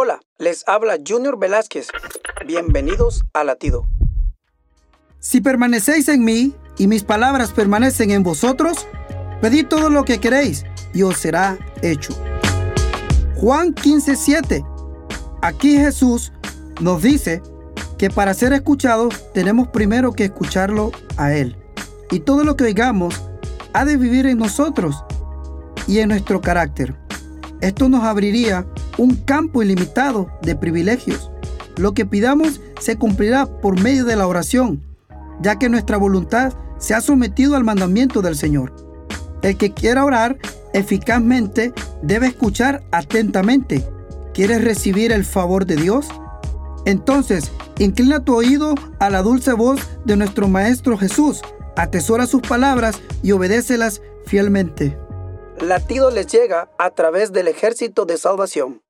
Hola, les habla Junior Velázquez. Bienvenidos a Latido. Si permanecéis en mí y mis palabras permanecen en vosotros, pedid todo lo que queréis y os será hecho. Juan 15:7. Aquí Jesús nos dice que para ser escuchados tenemos primero que escucharlo a Él. Y todo lo que oigamos ha de vivir en nosotros y en nuestro carácter. Esto nos abriría un campo ilimitado de privilegios. Lo que pidamos se cumplirá por medio de la oración, ya que nuestra voluntad se ha sometido al mandamiento del Señor. El que quiera orar eficazmente debe escuchar atentamente. ¿Quieres recibir el favor de Dios? Entonces, inclina tu oído a la dulce voz de nuestro Maestro Jesús, atesora sus palabras y obedécelas fielmente. Latido les llega a través del ejército de salvación.